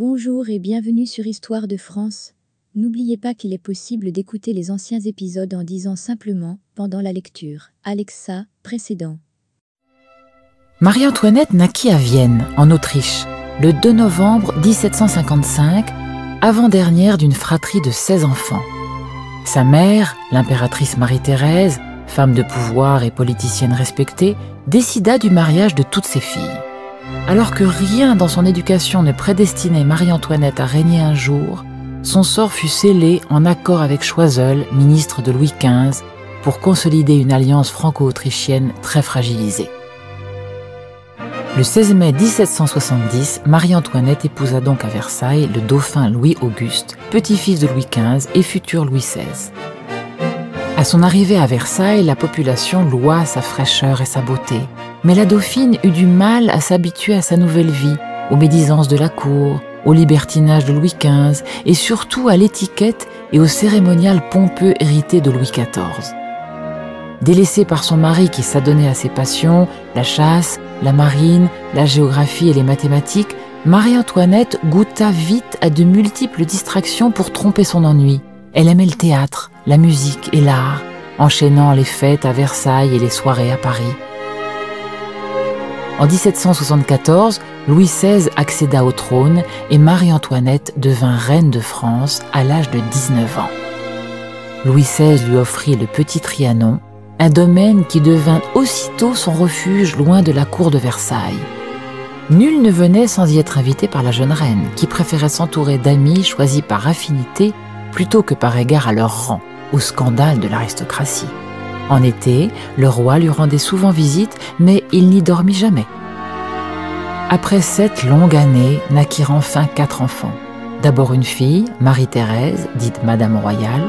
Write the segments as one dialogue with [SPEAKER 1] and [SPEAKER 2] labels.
[SPEAKER 1] Bonjour et bienvenue sur Histoire de France. N'oubliez pas qu'il est possible d'écouter les anciens épisodes en disant simplement, pendant la lecture, Alexa, précédent.
[SPEAKER 2] Marie-Antoinette naquit à Vienne, en Autriche, le 2 novembre 1755, avant-dernière d'une fratrie de 16 enfants. Sa mère, l'impératrice Marie-Thérèse, femme de pouvoir et politicienne respectée, décida du mariage de toutes ses filles. Alors que rien dans son éducation ne prédestinait Marie-Antoinette à régner un jour, son sort fut scellé en accord avec Choiseul, ministre de Louis XV, pour consolider une alliance franco-autrichienne très fragilisée. Le 16 mai 1770, Marie-Antoinette épousa donc à Versailles le dauphin Louis-Auguste, petit-fils de Louis XV et futur Louis XVI. À son arrivée à Versailles, la population loua sa fraîcheur et sa beauté, mais la dauphine eut du mal à s'habituer à sa nouvelle vie, aux médisances de la cour, au libertinage de Louis XV et surtout à l'étiquette et au cérémonial pompeux hérité de Louis XIV. Délaissée par son mari qui s'adonnait à ses passions, la chasse, la marine, la géographie et les mathématiques, Marie-Antoinette goûta vite à de multiples distractions pour tromper son ennui. Elle aimait le théâtre, la musique et l'art, enchaînant les fêtes à Versailles et les soirées à Paris. En 1774, Louis XVI accéda au trône et Marie-Antoinette devint reine de France à l'âge de 19 ans. Louis XVI lui offrit le Petit Trianon, un domaine qui devint aussitôt son refuge loin de la cour de Versailles. Nul ne venait sans y être invité par la jeune reine, qui préférait s'entourer d'amis choisis par affinité plutôt que par égard à leur rang, au scandale de l'aristocratie. En été, le roi lui rendait souvent visite, mais il n'y dormit jamais. Après sept longues années, naquirent enfin quatre enfants. D'abord une fille, Marie-Thérèse, dite Madame Royale,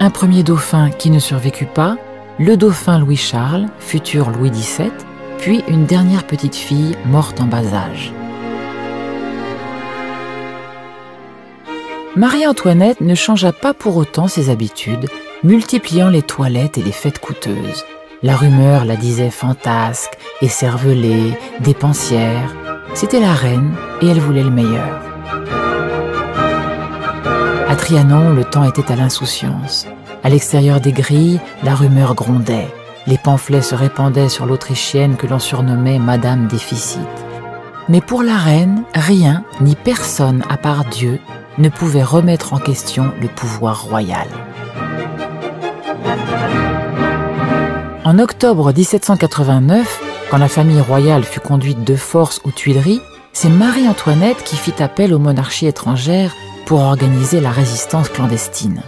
[SPEAKER 2] un premier dauphin qui ne survécut pas, le dauphin Louis-Charles, futur Louis XVII, puis une dernière petite fille morte en bas âge. Marie-Antoinette ne changea pas pour autant ses habitudes, multipliant les toilettes et les fêtes coûteuses. La rumeur la disait fantasque, écervelée, dépensière. C'était la reine et elle voulait le meilleur. À Trianon, le temps était à l'insouciance. À l'extérieur des grilles, la rumeur grondait. Les pamphlets se répandaient sur l'Autrichienne que l'on surnommait Madame Déficit. Mais pour la reine, rien ni personne à part Dieu ne pouvait remettre en question le pouvoir royal. En octobre 1789, quand la famille royale fut conduite de force aux Tuileries, c'est Marie-Antoinette qui fit appel aux monarchies étrangères pour organiser la résistance clandestine.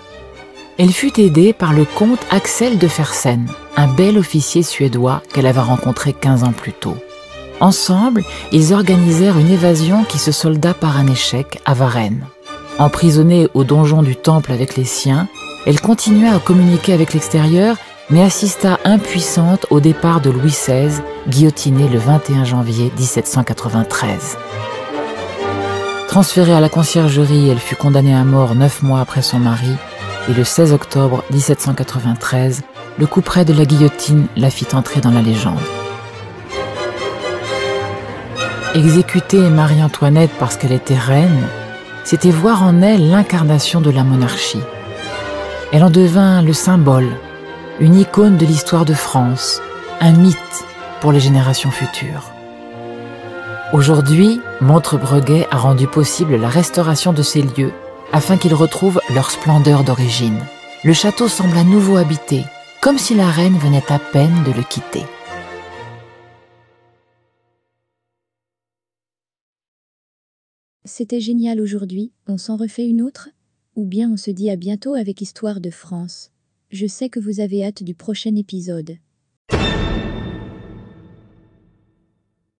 [SPEAKER 2] Elle fut aidée par le comte Axel de Fersen, un bel officier suédois qu'elle avait rencontré 15 ans plus tôt. Ensemble, ils organisèrent une évasion qui se solda par un échec à Varennes. Emprisonnée au donjon du temple avec les siens, elle continua à communiquer avec l'extérieur, mais assista impuissante au départ de Louis XVI, guillotiné le 21 janvier 1793. Transférée à la conciergerie, elle fut condamnée à mort neuf mois après son mari, et le 16 octobre 1793, le coup près de la guillotine la fit entrer dans la légende. Exécuter Marie-Antoinette parce qu'elle était reine, c'était voir en elle l'incarnation de la monarchie. Elle en devint le symbole, une icône de l'histoire de France, un mythe pour les générations futures. Aujourd'hui, Montre-Breguet a rendu possible la restauration de ces lieux afin qu'ils retrouvent leur splendeur d'origine. Le château semble à nouveau habité, comme si la reine venait à peine de le quitter.
[SPEAKER 1] C'était génial aujourd'hui, on s'en refait une autre? Ou bien on se dit à bientôt avec Histoire de France Je sais que vous avez hâte du prochain épisode.